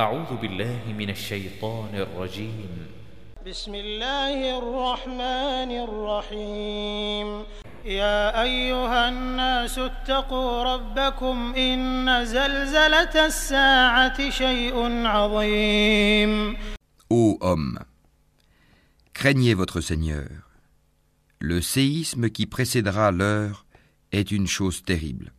أعوذ بالله من الشيطان الرجيم بسم الله الرحمن الرحيم يا أيها الناس اتقوا ربكم إن زلزلة الساعة شيء عظيم Ô homme, craignez votre Seigneur. Le séisme qui précédera l'heure est une chose terrible.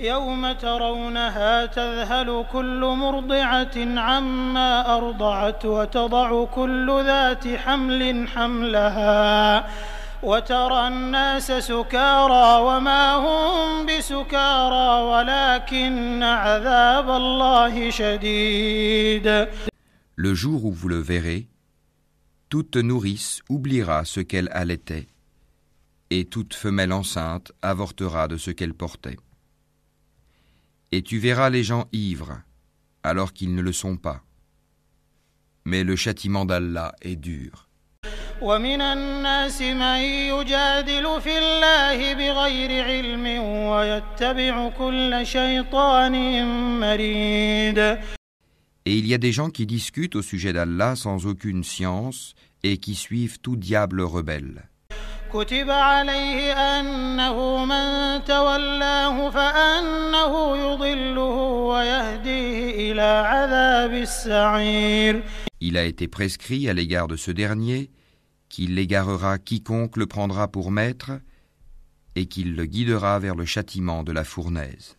يوم ترونها تذهل كل مرضعة عما أرضعت وتضع كل ذات حمل حملها وترى الناس سكارى وما هم بسكارى ولكن عذاب الله شديد Le jour où vous le verrez, toute nourrice oubliera ce qu'elle allaitait, et toute femelle enceinte avortera de ce qu'elle portait. Et tu verras les gens ivres, alors qu'ils ne le sont pas. Mais le châtiment d'Allah est dur. ومن الناس من يجادل في الله بغير علم ويتبع كل شيطان مريد Et il y a des gens qui discutent au sujet d'Allah sans aucune science et qui suivent tout diable rebelle. كتب عليه أنه من تولاه فأنه يضله ويهديه إلى عذاب السعير Il a été prescrit à l'égard de ce dernier qu'il l'égarera quiconque le prendra pour maître et qu'il le guidera vers le châtiment de la fournaise.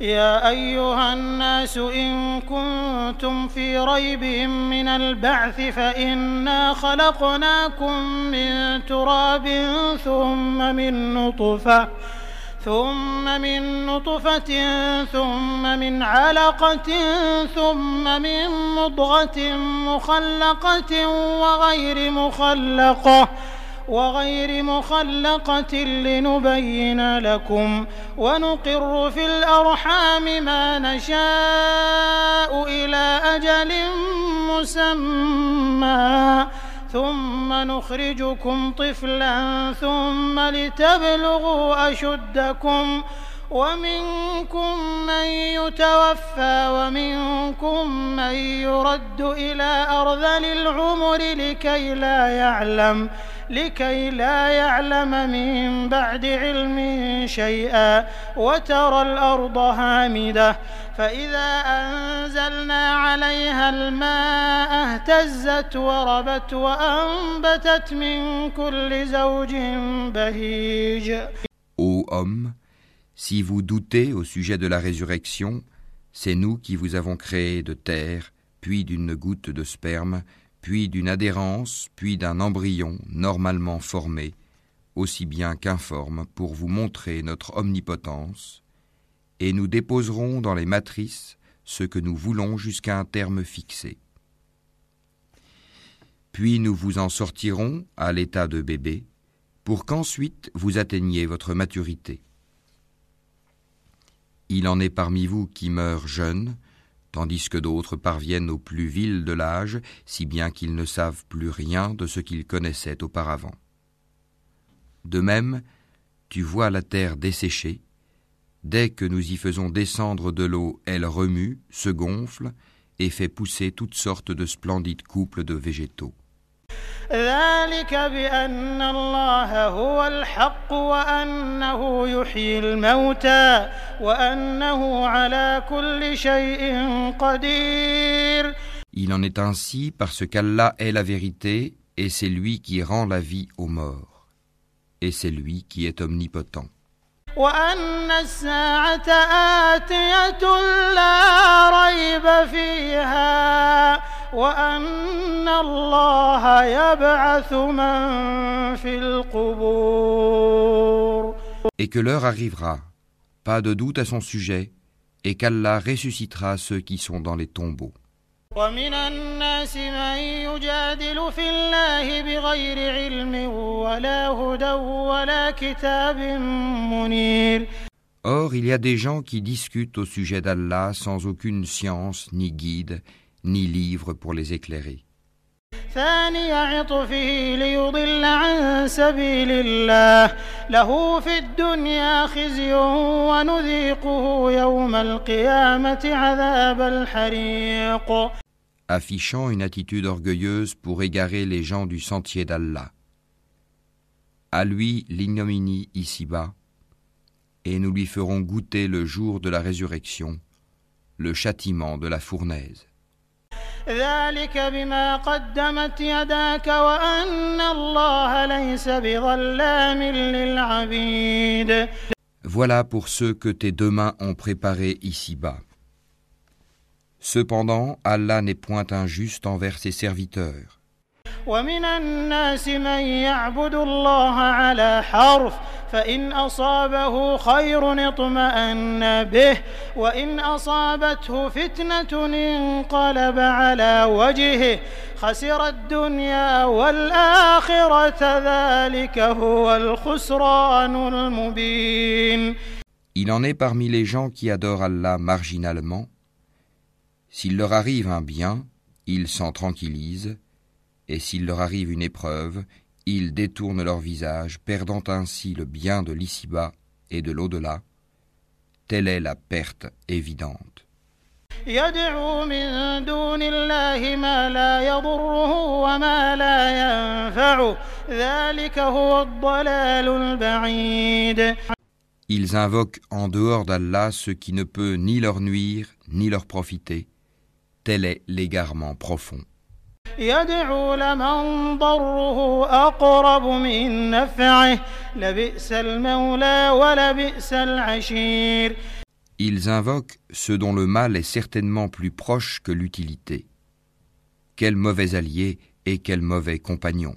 يا أيها الناس إن كنتم في ريب من البعث فإنا خلقناكم من تراب ثم من نطفة ثم من نطفة ثم من علقة ثم من مضغة مخلقة وغير مخلقة. وغير مخلقة لنبين لكم ونقر في الأرحام ما نشاء إلى أجل مسمى. ثم نخرجكم طفلا ثم لتبلغوا أشدكم ومنكم من يتوفى ومنكم من يرد إلى أرذل العمر لكي لا يعلم لكي لا يعلم من بعد علم شيئا وترى الأرض هامدة. فإذا أنزلنا عليها الماء اهتزت وربت وأنبتت من كل زوج بهيج. Ô homme, si vous doutez au sujet de la résurrection, c'est nous qui vous avons créé de terre, puis d'une goutte de sperme, puis d'une adhérence, puis d'un embryon normalement formé, aussi bien qu'informe, pour vous montrer notre omnipotence, et nous déposerons dans les matrices ce que nous voulons jusqu'à un terme fixé. Puis nous vous en sortirons à l'état de bébé, pour qu'ensuite vous atteigniez votre maturité. Il en est parmi vous qui meurent jeunes, tandis que d'autres parviennent au plus vil de l'âge, si bien qu'ils ne savent plus rien de ce qu'ils connaissaient auparavant. De même, tu vois la terre desséchée, dès que nous y faisons descendre de l'eau, elle remue, se gonfle et fait pousser toutes sortes de splendides couples de végétaux. ذلك بأن الله هو الحق وأنه يحيي الموتى وأنه على كل شيء قدير Il en est ainsi parce qu'Allah est la vérité et c'est lui qui rend la vie aux morts. Et c'est lui qui est omnipotent. وأن الساعة آتية لا ريب فيها وأن الله يبعث من في القبور Et que l'heure arrivera, pas de doute à son sujet, et qu'Allah ressuscitera ceux qui sont dans les tombeaux. ومن الناس من يجادل في الله بغير علم ولا هدى ولا كتاب منير Or, il y a des gens qui discutent au sujet d'Allah sans aucune science, ni guide, ni livre pour les éclairer. ثاني عطفه ليضل عن سبيل الله له في الدنيا خزي ونذيقه يوم القيامة عذاب الحريق affichant une attitude orgueilleuse pour égarer les gens du sentier d'Allah. À lui l'ignominie ici-bas, et nous lui ferons goûter le jour de la résurrection, le châtiment de la fournaise. Voilà pour ceux que tes deux mains ont préparés ici-bas. Cependant, Allah n'est point injuste envers ses serviteurs. ومن الناس من يعبد الله على حرف فإن أصابه خير اطمأن به وإن أصابته فتنة انقلب على وجهه خسر الدنيا والآخرة ذلك هو الخسران المبين. Il en est parmi les gens qui adorent Allah marginalement. S'il leur arrive un bien, ils s'en tranquillisent, et s'il leur arrive une épreuve, ils détournent leur visage, perdant ainsi le bien de l'ici-bas et de l'au-delà. Telle est la perte évidente. Ils invoquent en dehors d'Allah ce qui ne peut ni leur nuire ni leur profiter. Tel est l'égarement profond. Ils invoquent ce dont le mal est certainement plus proche que l'utilité. Quel mauvais allié et quel mauvais compagnon.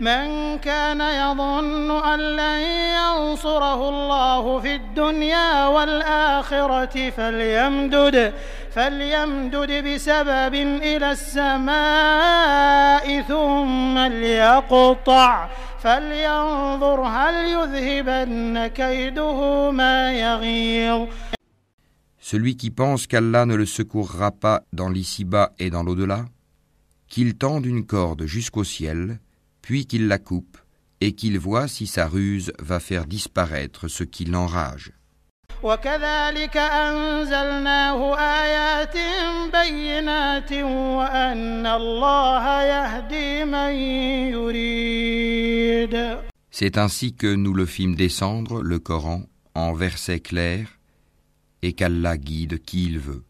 من كان يظن أن لن ينصره الله في الدنيا والآخرة فليمدد فليمدد بسبب إلى السماء ثم ليقطع فلينظر هل يذهبن كيده ما يغيظ. Celui qui pense qu'Allah ne le secourra pas dans l'ici-bas et dans l'au-delà, qu'il tende une corde jusqu'au ciel, puis qu'il la coupe et qu'il voit si sa ruse va faire disparaître ce qui l'enrage. C'est ainsi que nous le fîmes descendre, le Coran, en versets clairs, et qu'Allah guide qui il veut.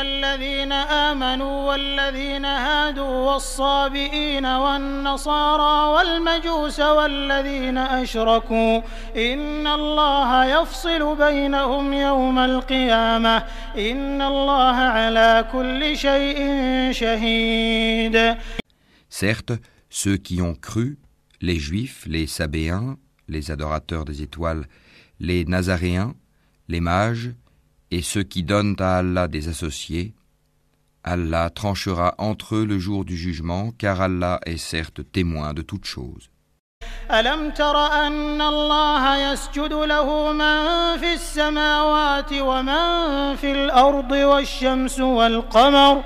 الذين آمنوا والذين هادوا والصابئين والنصارى والمجوس والذين أشركوا إن الله يفصل بينهم يوم القيامة إن الله على كل شيء شهيد. Certes, ceux qui ont cru, les juifs, les sabéens, les adorateurs des étoiles, les nazaréens, les mages, et ceux qui donnent à Allah des associés, Allah tranchera entre eux le jour du jugement, car Allah est certes témoin de toutes choses. والشمس والقمر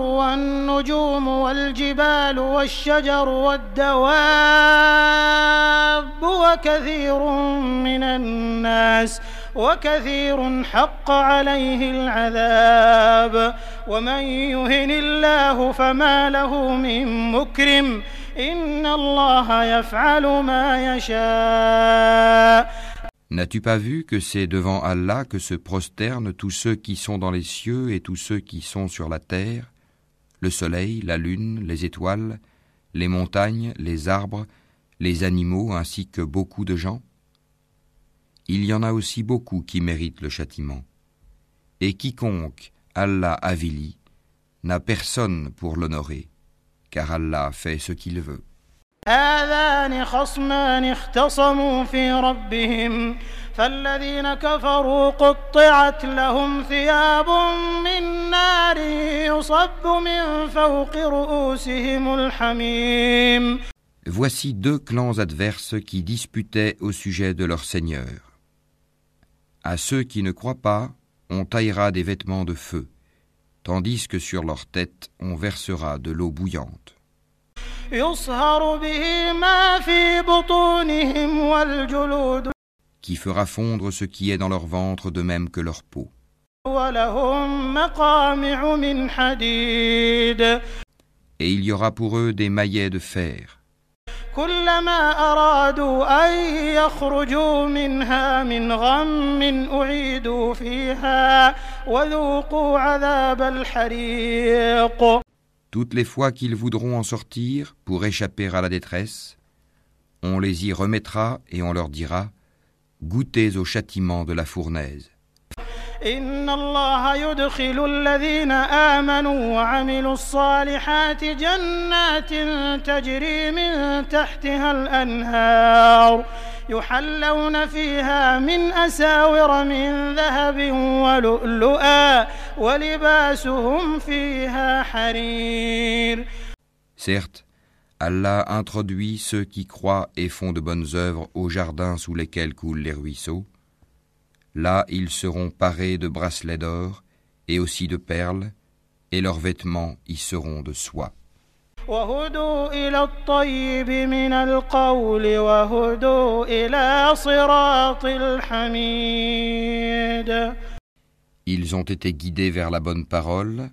والنجوم والجبال والشجر والدواب وكثير من الناس وكثير حق عليه العذاب ومن يهن الله فما له من مكرم إن الله يفعل ما يشاء N'as-tu pas vu que c'est devant Allah que se prosternent tous ceux qui sont dans les cieux et tous ceux qui sont sur la terre, le soleil, la lune, les étoiles, les montagnes, les arbres, les animaux ainsi que beaucoup de gens? Il y en a aussi beaucoup qui méritent le châtiment. Et quiconque Allah avilit n'a personne pour l'honorer, car Allah fait ce qu'il veut. هذان خصمان اختصموا في ربهم فالذين كفروا قطعت لهم ثياب من نار يصب من فوق رؤوسهم الحميم Voici deux clans adverses qui disputaient au sujet de leur Seigneur. À ceux qui ne croient pas, on taillera des vêtements de feu, tandis que sur leur tête on versera de l'eau bouillante. يصهر به ما في بطونهم والجلود qui fera fondre ce qui est dans leur ventre de même que leur peau. ولهم مقامع من حديد Et il y aura pour eux des maillets de fer. كلما أرادوا أن يخرجوا منها من غم أعيدوا فيها وذوقوا عذاب الحريق Toutes les fois qu'ils voudront en sortir pour échapper à la détresse, on les y remettra et on leur dira Goûtez au châtiment de la fournaise. إن الله يدخل الذين آمنوا وعملوا الصالحات جنات تجري من تحتها الأنهار يحلون فيها من أساور من ذهب ولؤلؤا ولباسهم فيها حرير Certes, Allah introduit ceux qui croient et font de bonnes œuvres aux jardins sous lesquels coulent les ruisseaux. Là, ils seront parés de bracelets d'or et aussi de perles, et leurs vêtements y seront de soie. Ils ont été guidés vers la bonne parole,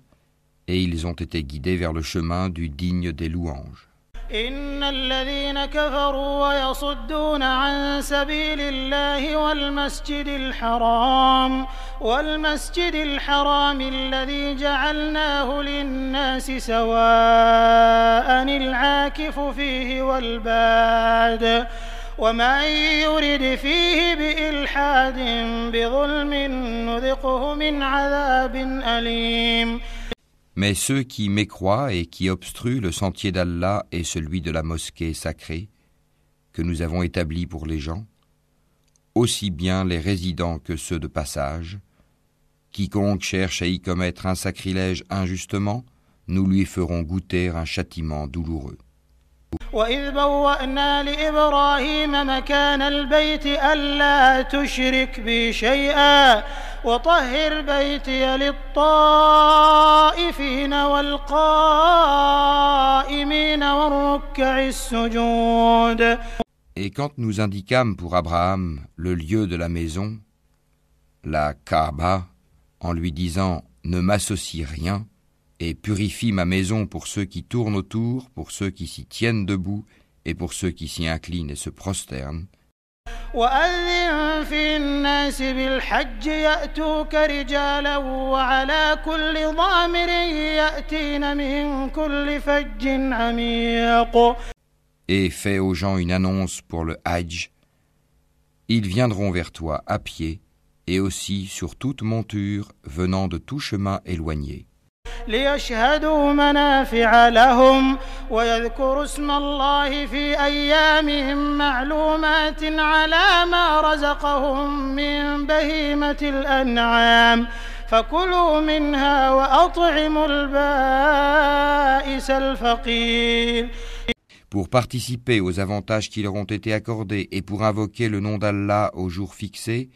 et ils ont été guidés vers le chemin du digne des louanges. إن الذين كفروا ويصدون عن سبيل الله والمسجد الحرام والمسجد الحرام الذي جعلناه للناس سواء العاكف فيه والباد ومن يرد فيه بإلحاد بظلم نذقه من عذاب أليم. Mais ceux qui mécroient et qui obstruent le sentier d'Allah et celui de la mosquée sacrée que nous avons établi pour les gens, aussi bien les résidents que ceux de passage, quiconque cherche à y commettre un sacrilège injustement, nous lui ferons goûter un châtiment douloureux. وإذ بوأنا لإبراهيم مكان البيت ألا تشرك بي شيئا وطهر بيتي للطائفين والقائمين والركع السجود Et quand nous indiquâmes pour Abraham le lieu de la maison, la Kaaba, en lui disant Ne m'associe rien, et purifie ma maison pour ceux qui tournent autour, pour ceux qui s'y tiennent debout, et pour ceux qui s'y inclinent et se prosternent. Et fais aux gens une annonce pour le Hajj. Ils viendront vers toi à pied et aussi sur toute monture venant de tout chemin éloigné. ليشهدوا منافع لهم ويذكروا اسم الله في أيام معلومات على ما رزقهم من بهيمة الأنعام فكلوا منها وأطعموا البائس الفقير Pour participer aux avantages qui leur ont été accordés et pour invoquer le nom d'Allah au jour fixé,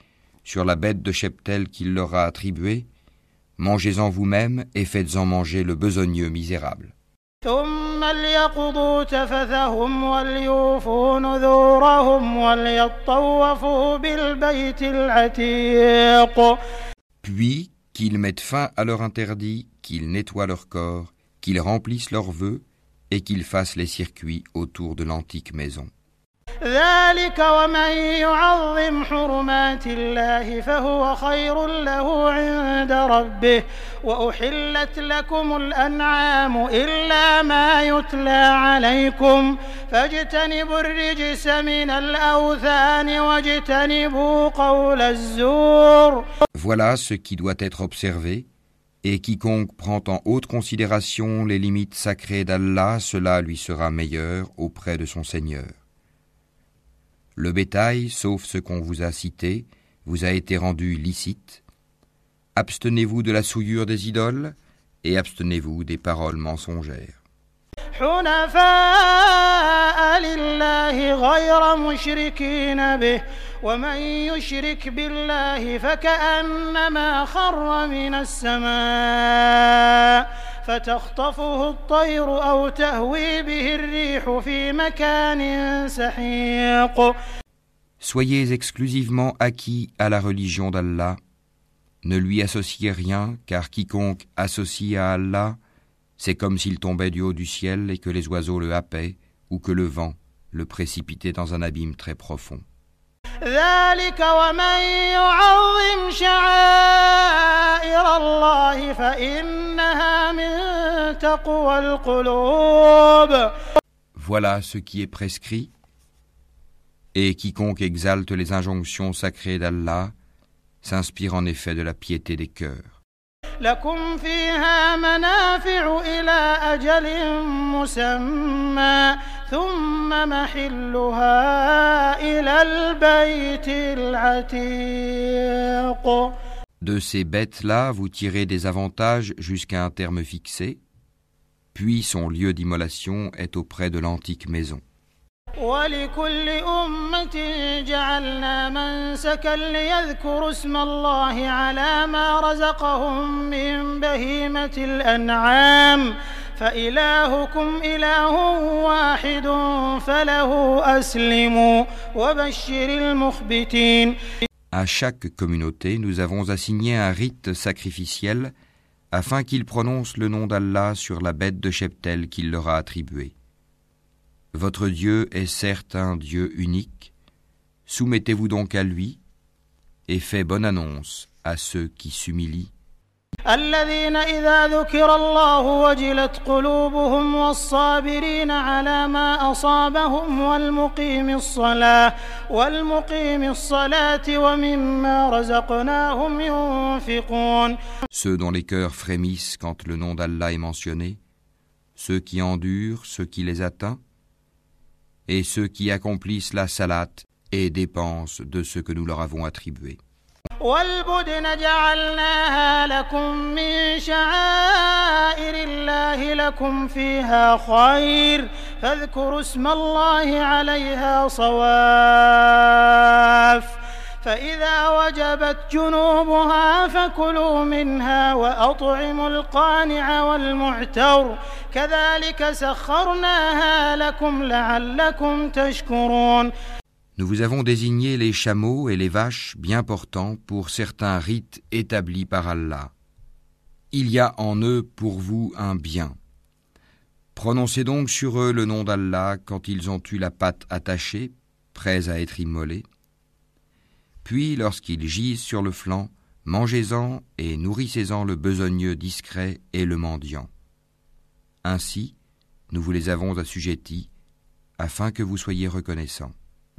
sur la bête de cheptel qu'il leur a attribuée, Mangez-en vous-même et faites-en manger le besogneux misérable. Puis qu'ils mettent fin à leur interdit, qu'ils nettoient leur corps, qu'ils remplissent leurs vœux et qu'ils fassent les circuits autour de l'antique maison. ذلك ومن يعظم حرمات الله فهو خير له عند ربه وأحلت لكم الأنعام إلا ما يتلى عليكم فاجتنبوا الرجس من الأوثان واجتنبوا قول الزور Voilà ce qui doit être observé, Et quiconque prend en haute considération les limites sacrées d'Allah, cela lui sera meilleur auprès de son Seigneur. Le bétail, sauf ce qu'on vous a cité, vous a été rendu licite. Abstenez-vous de la souillure des idoles et abstenez-vous des paroles mensongères. Soyez exclusivement acquis à la religion d'Allah. Ne lui associez rien, car quiconque associe à Allah, c'est comme s'il tombait du haut du ciel et que les oiseaux le happaient, ou que le vent le précipitait dans un abîme très profond. Voilà ce qui est prescrit, et quiconque exalte les injonctions sacrées d'Allah s'inspire en effet de la piété des cœurs. De ces bêtes-là, vous tirez des avantages jusqu'à un terme fixé, puis son lieu d'immolation est auprès de l'antique maison. À chaque communauté, nous avons assigné un rite sacrificiel afin qu'ils prononcent le nom d'Allah sur la bête de cheptel qu'il leur a attribuée. Votre Dieu est certes un Dieu unique, soumettez-vous donc à lui et faites bonne annonce à ceux qui s'humilient الذين إذا ذكر الله وجلت قلوبهم والصابرين على ما أصابهم والمقيم الصلاة والمقيم الصلاة ومما رزقناهم ينفقون Ceux dont les cœurs frémissent quand le nom d'Allah est mentionné, ceux qui endurent ce qui les atteint, et ceux qui accomplissent la salat et dépensent de ce que nous leur avons attribué. والبدن جعلناها لكم من شعائر الله لكم فيها خير. فاذكروا اسم الله عليها صواف. فإذا وجبت جنوبها فكلوا منها وأطعموا القانع والمعتر. كذلك سخرناها لكم لعلكم تشكرون. Nous vous avons désigné les chameaux et les vaches bien portants pour certains rites établis par Allah. Il y a en eux pour vous un bien. Prononcez donc sur eux le nom d'Allah quand ils ont eu la patte attachée, prêts à être immolés. Puis, lorsqu'ils gisent sur le flanc, mangez-en et nourrissez-en le besogneux discret et le mendiant. Ainsi, nous vous les avons assujettis, afin que vous soyez reconnaissants.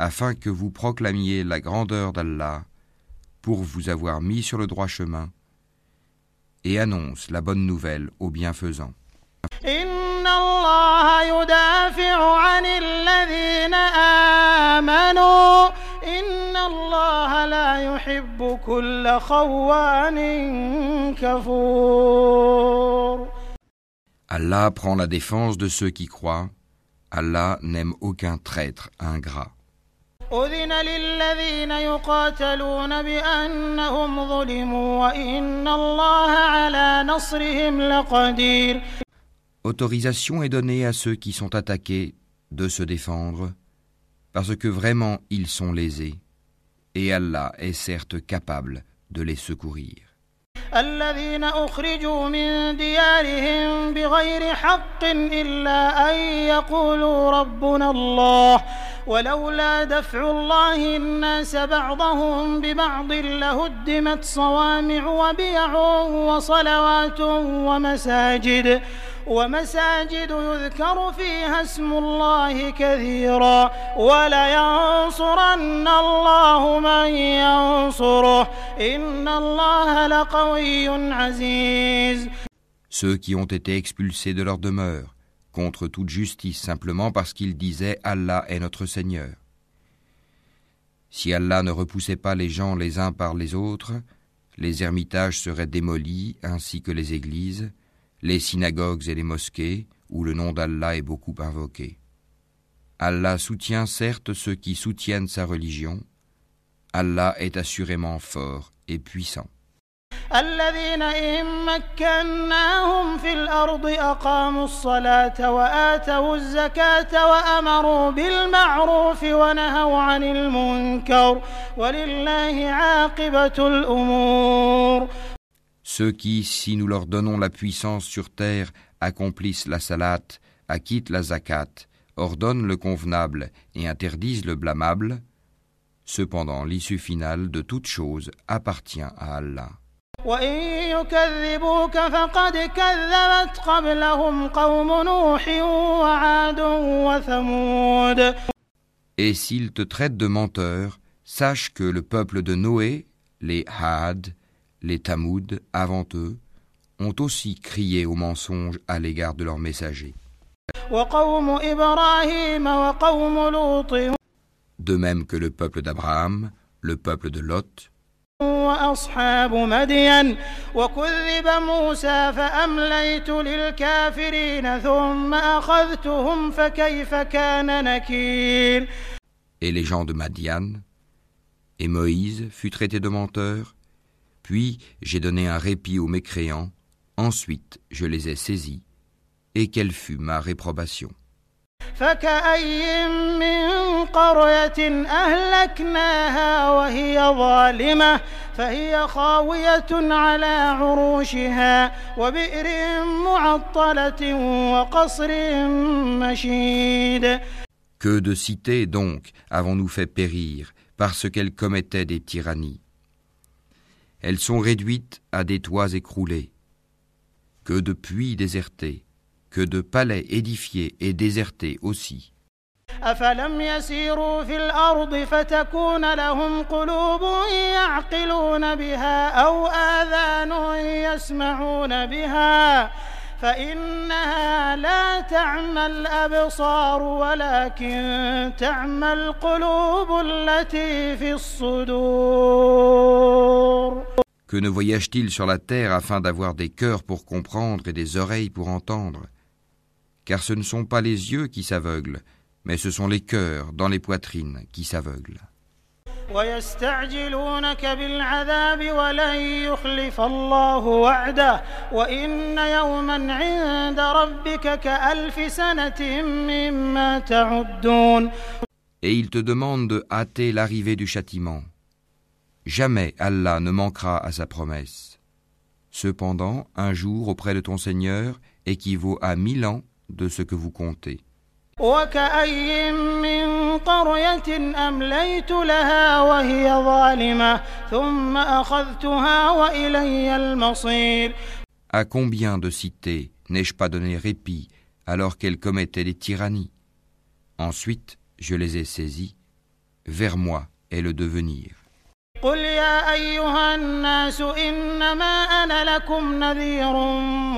afin que vous proclamiez la grandeur d'Allah pour vous avoir mis sur le droit chemin et annonce la bonne nouvelle aux bienfaisants. Allah prend la défense de ceux qui croient. Allah n'aime aucun traître ingrat. Autorisation est donnée à ceux qui sont attaqués de se défendre, parce que vraiment ils sont lésés, et Allah est certes capable de les secourir. الذين أخرجوا من ديارهم بغير حق إلا أن يقولوا ربنا الله ولولا دفع الله الناس بعضهم ببعض لهدمت صوامع وبيع وصلوات ومساجد ومساجد يذكر فيها اسم الله كثيرا ولينصرن الله من ينصره. إن الله لقوي عزيز. Ceux qui ont été expulsés de leur demeure, contre toute justice simplement parce qu'ils disaient Allah est notre Seigneur. Si Allah ne repoussait pas les gens les uns par les autres, les ermitages seraient démolis ainsi que les églises, les synagogues et les mosquées où le nom d'Allah est beaucoup invoqué. Allah soutient certes ceux qui soutiennent sa religion. Allah est assurément fort et puissant. الذين إن مكناهم في الأرض أقاموا الصلاة وآتوا الزكاة وأمروا بالمعروف ونهوا عن المنكر ولله عاقبة الأمور Ceux qui, si nous leur donnons la puissance sur terre, accomplissent la salat, acquittent la zakat, ordonnent le convenable et interdisent le blâmable, cependant l'issue finale de toute chose appartient à Allah. وإن يكذبوك فقد كذبت قبلهم قوم نوح وعاد وثمود Et s'ils te traitent de menteur, sache que le peuple de Noé, les Had, les Tamoud, avant eux, ont aussi crié au mensonge à l'égard de leurs messagers. وقوم إبراهيم وقوم لوط De même que le peuple d'Abraham, le peuple de Lot, وأصحاب مدين وكذب موسى فأمليت للكافرين ثم أخذتهم فكيف كان نكير et les gens de Madian, et Moïse fut traité de menteur, puis j'ai donné un répit aux mécréants, ensuite je les ai saisis, et quelle fut ma réprobation. فكأي من قرية أهلكناها وهي ظالمة فهي خاوية على عروشها وبئر معطلة وقصر مشيد Que de cités donc avons-nous fait périr parce qu'elles commettaient des tyrannies Elles sont réduites à des toits écroulés. Que de puits désertés, que de palais édifiés et désertés aussi. أفلم يسيروا في الأرض فتكون لهم قلوب يعقلون بها أو آذان يسمعون بها فإنها لا تعمى الأبصار ولكن تعمى القلوب التي في الصدور Que ne voyage-t-il sur la terre afin d'avoir des cœurs pour comprendre et des oreilles pour entendre Car ce ne sont pas les yeux qui s'aveuglent, mais ce sont les cœurs dans les poitrines qui s'aveuglent. ويستعجلونك بالعذاب ولن يخلف الله وعده وإن يوما عند ربك كألف سنة مما تعدون Et ils te demandent de hâter l'arrivée du châtiment. Jamais Allah ne manquera à sa promesse. Cependant, un jour auprès de ton Seigneur équivaut à mille ans de ce que vous comptez. وكأي من قرية أمليت لها وهي ظالمة ثم أخذتها وإلي المصير À combien de cités n'ai-je pas donné répit alors qu'elles commettaient des tyrannies Ensuite, je les ai saisies. Vers moi est le devenir. قل يا أيها الناس إنما أنا لكم نذير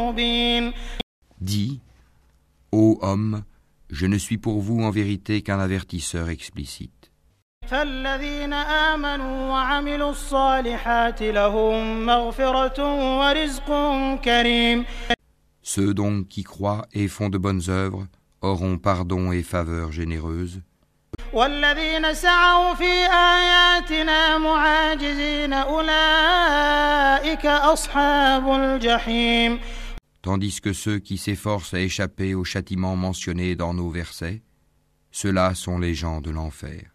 مبين Dis, ô homme, je ne suis pour vous en vérité qu'un avertisseur explicite. فالذين آمنوا وعملوا الصالحات لهم مغفرة ورزق كريم Ceux donc qui croient et font de bonnes œuvres auront pardon et faveur généreuse, والذين سعوا في آياتنا معاجزين أولئك أصحاب الجحيم Tandis que ceux qui s'efforcent à échapper au châtiment mentionné dans nos versets, ceux-là sont les gens de l'enfer.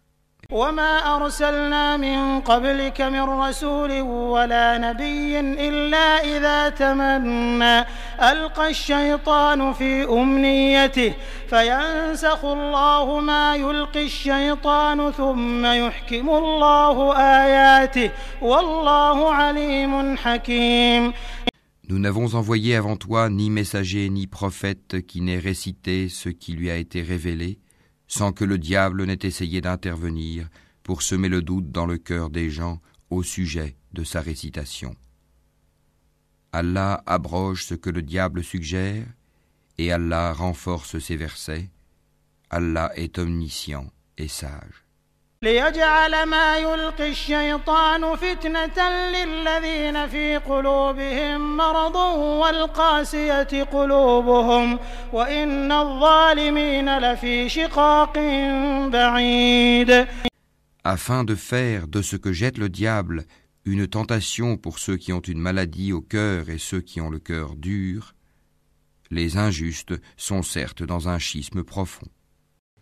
وما أرسلنا من قبلك من رسول ولا نبي إلا إذا تمنى ألقى الشيطان في أمنيته فينسخ الله ما يلقي الشيطان ثم يحكم الله آياته والله عليم حكيم Nous n'avons envoyé avant toi ni messager ni prophète qui n'ait récité ce qui lui a été révélé, sans que le diable n'ait essayé d'intervenir pour semer le doute dans le cœur des gens au sujet de sa récitation. Allah abroge ce que le diable suggère, et Allah renforce ses versets. Allah est omniscient et sage. ليجعل ما يلقي الشيطان فتنة للذين في قلوبهم مرض والقاسية قلوبهم وإن الظالمين لفي شقاق بعيد Afin de faire de ce que jette le diable une tentation pour ceux qui ont une maladie au cœur et ceux qui ont le cœur dur, les injustes sont certes dans un schisme profond.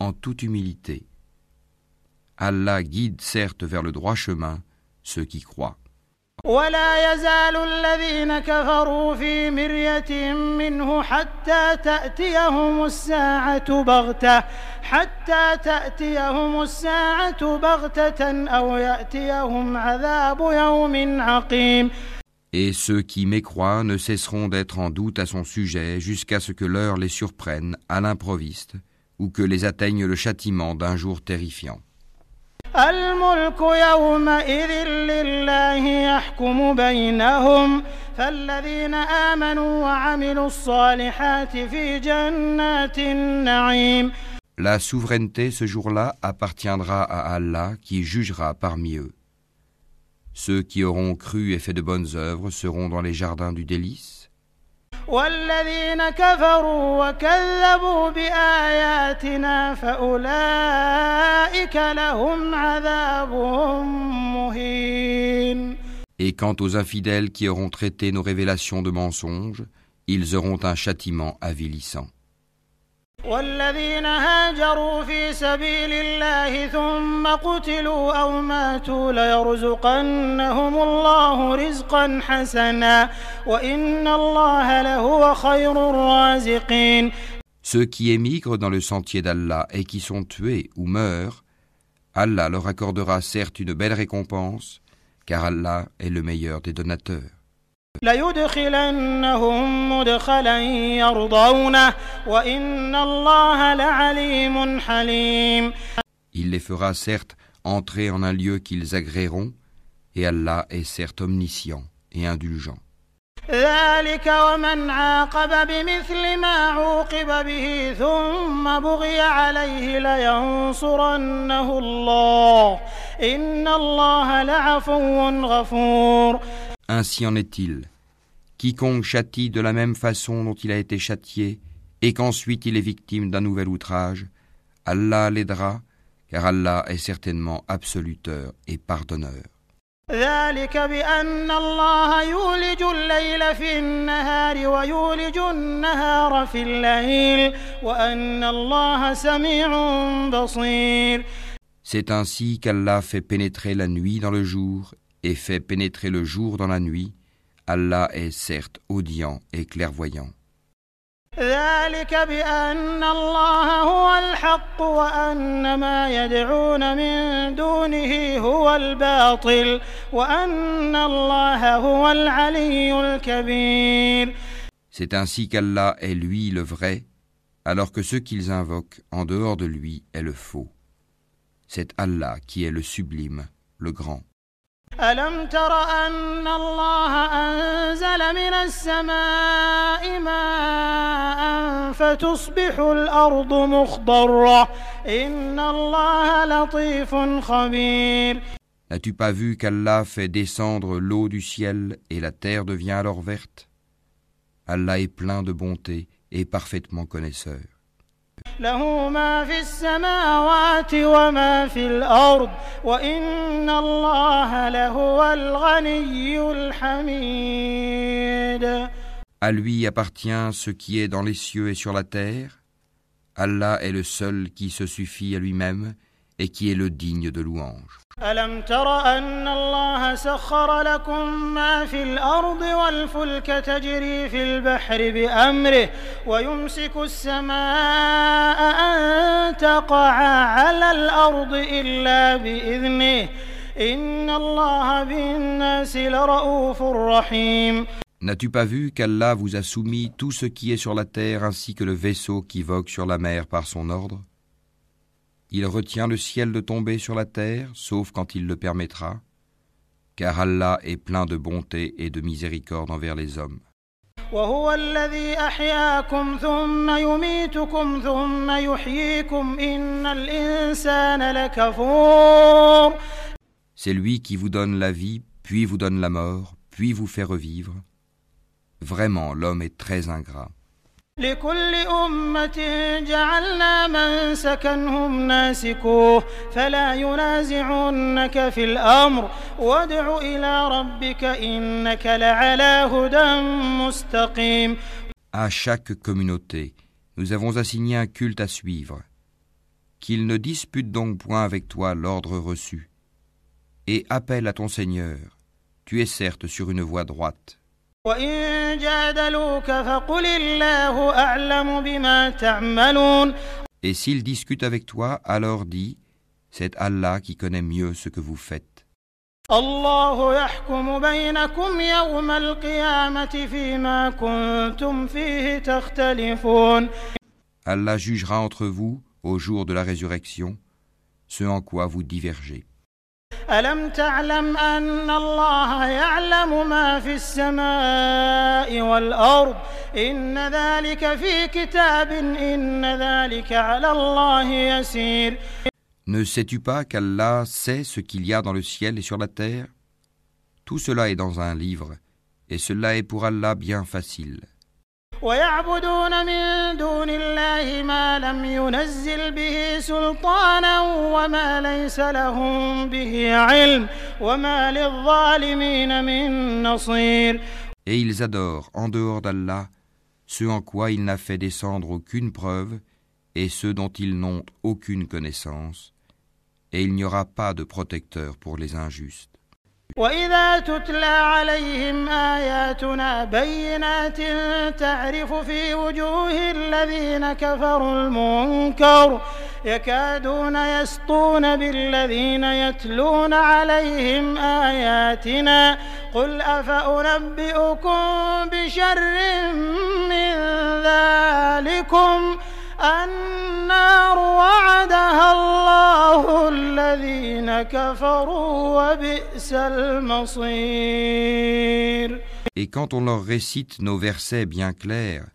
en toute humilité. Allah guide certes vers le droit chemin ceux qui croient. ولا يزال الذين كفروا في مرية منه حتى تأتيهم الساعة بغتة حتى تأتيهم الساعة بغتة أو يأتيهم عذاب يوم عقيم Et ceux qui mécroient ne cesseront d'être en doute à son sujet jusqu'à ce que l'heure les surprenne à l'improviste ou que les atteigne le châtiment d'un jour terrifiant. الملك يومئذ لله يحكم بينهم فالذين آمنوا وعملوا الصالحات في جنات النعيم La souveraineté ce jour-là appartiendra à Allah qui jugera parmi eux. Ceux qui auront cru et fait de bonnes œuvres seront dans les jardins du délice. والذين كفروا وكذبوا بآياتنا فأولئك لهم عذاب مهين Et quant aux infidèles qui auront traité nos révélations de mensonges, ils auront un châtiment avilissant. والذين هاجروا في سبيل الله ثم قتلوا أو ماتوا ليرزقنهم الله رزقا حسنا وإن الله لهو خير الرازقين Ceux qui émigrent dans le sentier d'Allah et qui sont tués ou meurent, Allah leur accordera certes une belle récompense, car Allah est le meilleur des donateurs. ليدخلنهم مدخلا يرضونه وإن الله لعليم حليم. Il les fera certes entrer en un lieu qu'ils agréeront, et Allah est certes omniscient et indulgent. ذلك ومن عاقب بمثل ما عوقب به ثم بغي عليه لينصرنه الله. إن الله لعفو غفور. Ainsi en est-il. Quiconque châtie de la même façon dont il a été châtié, et qu'ensuite il est victime d'un nouvel outrage, Allah l'aidera, car Allah est certainement absoluteur et pardonneur. ذلك بأن الله يولج الليل في النهار ويولج النهار في الليل وأن الله سميع بصير C'est ainsi qu'Allah fait pénétrer la nuit dans le jour et fait pénétrer le jour dans la nuit. Allah est certes audient et clairvoyant. ذلك بأن الله هو الحق وأن ما يدعون من دونه هو الباطل وأن الله هو العلي الكبير C'est ainsi qu'Allah est lui le vrai, alors que ce qu'ils invoquent en dehors de lui est le faux. C'est Allah qui est le sublime, le grand. ألم تر أن الله أنزل من السماء ماء فتصبح الأرض مخضرة إن الله لطيف خبير N'as-tu pas vu qu'Allah fait descendre l'eau du ciel et la terre devient alors verte Allah est plein de bonté et parfaitement connaisseur. له ما في السماوات وما في الأرض وإن الله لهو الغني الحميد À lui appartient ce qui est dans les cieux et sur la terre. Allah est le seul qui se suffit à lui-même et qui est le digne de louange. ألم تر أن الله سخر لكم ما في الأرض والفلك تجري في البحر بأمره ويمسك السماء أن تقع على الأرض إلا بإذنه إن الله بالناس لرؤوف رحيم. N'as-tu pas vu qu'Allah vous a soumis tout ce qui est sur la terre ainsi que le vaisseau qui vogue sur la mer par son ordre? Il retient le ciel de tomber sur la terre, sauf quand il le permettra, car Allah est plein de bonté et de miséricorde envers les hommes. C'est lui qui vous donne la vie, puis vous donne la mort, puis vous fait revivre. Vraiment, l'homme est très ingrat. لكل أمة جعلنا من سكنهم ناسكوه فلا ينازعنك في الأمر وادع إلى ربك إنك لعلى هدى مستقيم À chaque communauté, nous avons assigné un culte à suivre. Qu'il ne dispute donc point avec toi l'ordre reçu. Et appelle à ton Seigneur. Tu es certes sur une voie droite. Et s'il discute avec toi, alors dis, c'est Allah qui connaît mieux ce que vous faites. Allah jugera entre vous au jour de la résurrection ce en quoi vous divergez. ألم تعلم أن الله يعلم ما في السماء والأرض إن ذلك في كتاب إن ذلك على الله يسير Ne sais-tu pas qu'Allah sait ce qu'il y a dans le ciel et sur la terre Tout cela est dans un livre, et cela est pour Allah bien facile. ويعبدون من دون الله ما لم ينزل به سلطانا وما ليس لهم به علم وما للظالمين من نصير Et ils adorent, en dehors d'Allah, ce en quoi il n'a fait descendre aucune preuve, et ceux dont ils n'ont aucune connaissance, et il n'y aura pas de protecteur pour les injustes. وإذا تتلى عليهم آياتنا بينات تعرف في وجوه الذين كفروا المنكر يكادون يسطون بالذين يتلون عليهم آياتنا قل أفأنبئكم بشر من ذلكم النار وعدها الله الذين كفروا وبئس المصير Et quand on leur récite nos versets bien clairs,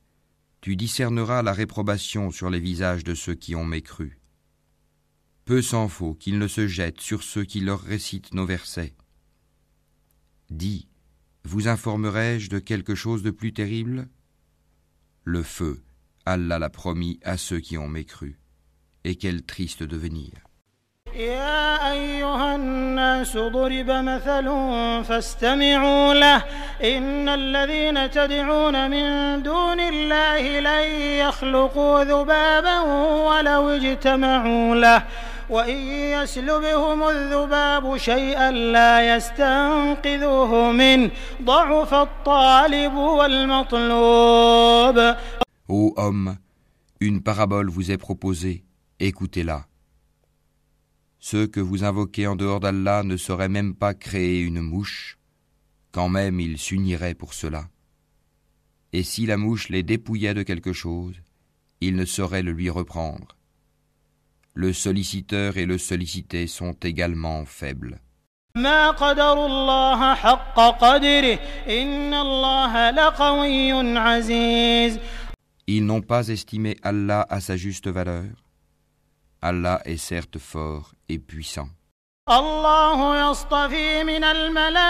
tu discerneras la réprobation sur les visages de ceux qui ont mécru. Peu s'en faut qu'ils ne se jettent sur ceux qui leur récitent nos versets. Dis, vous informerai-je de quelque chose de plus terrible Le feu, Allah l'a promis à ceux qui ont mécru. Et quel triste devenir. يا أيها الناس ضرب مثل فاستمعوا له إن الذين تدعون من دون الله لن يخلقوا ذبابا ولو اجتمعوا له وإن يسلبهم الذباب شيئا لا يستنقذوه منه ضعف الطالب والمطلوب Ô homme, une parabole vous est proposée, écoutez-la. Ceux que vous invoquez en dehors d'Allah ne sauraient même pas créer une mouche, quand même ils s'uniraient pour cela. Et si la mouche les dépouillait de quelque chose, ils ne sauraient le lui reprendre. Le solliciteur et le sollicité sont également faibles. ما قدروا الله حق قدره إن الله لقوي عزيز Ils n'ont pas estimé Allah à sa juste valeur. Allah est certes fort et puissant. الله يصطفي من الملائكة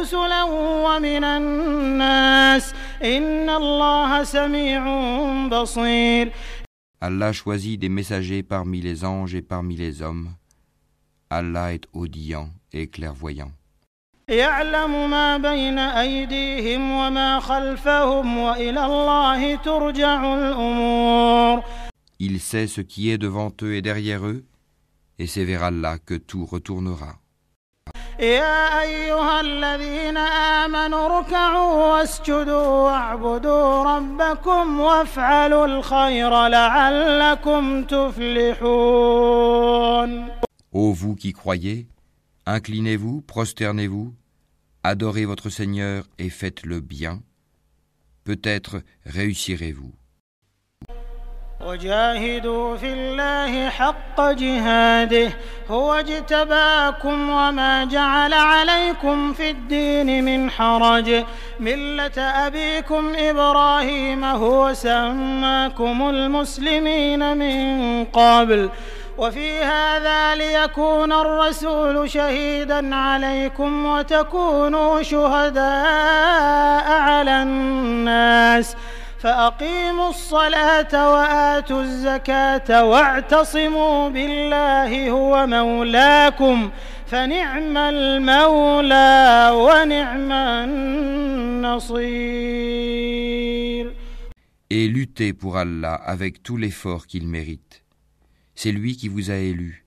رسلا ومن الناس إن الله سميع بصير Allah choisit des messagers parmi les anges et parmi les hommes. Allah est audient et clairvoyant. يعلم ما بين أيديهم وما خلفهم وإلى الله ترجع الأمور Il sait ce qui est devant eux et derrière eux, et c'est vers Allah que tout retournera. يا أيها الذين آمنوا اركعوا واسجدوا واعبدوا ربكم وافعلوا الخير لعلكم تفلحون Ô vous qui croyez, inclinez-vous, prosternez-vous, adorez votre Seigneur et faites le bien. Peut-être réussirez-vous. وجاهدوا في الله حق جهاده هو اجتباكم وما جعل عليكم في الدين من حرج ملة أبيكم إبراهيم هو سماكم المسلمين من قبل وفي هذا ليكون الرسول شهيدا عليكم وتكونوا شهداء على الناس فأقيموا الصلاة وآتوا الزكاة واعتصموا بالله هو مولاكم فنعم المولى ونعم النصير Et luttez pour Allah avec tout l'effort qu'il mérite. C'est lui qui vous a élu.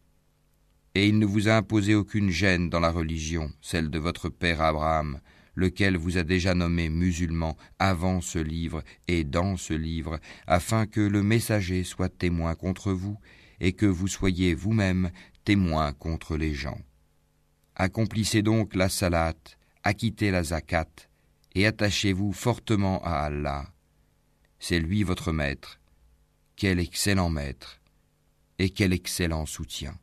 Et il ne vous a imposé aucune gêne dans la religion, celle de votre père Abraham, lequel vous a déjà nommé musulman avant ce livre et dans ce livre, afin que le messager soit témoin contre vous et que vous soyez vous-même témoin contre les gens. Accomplissez donc la salat, acquittez la zakat et attachez-vous fortement à Allah. C'est lui votre maître. Quel excellent maître et quel excellent soutien.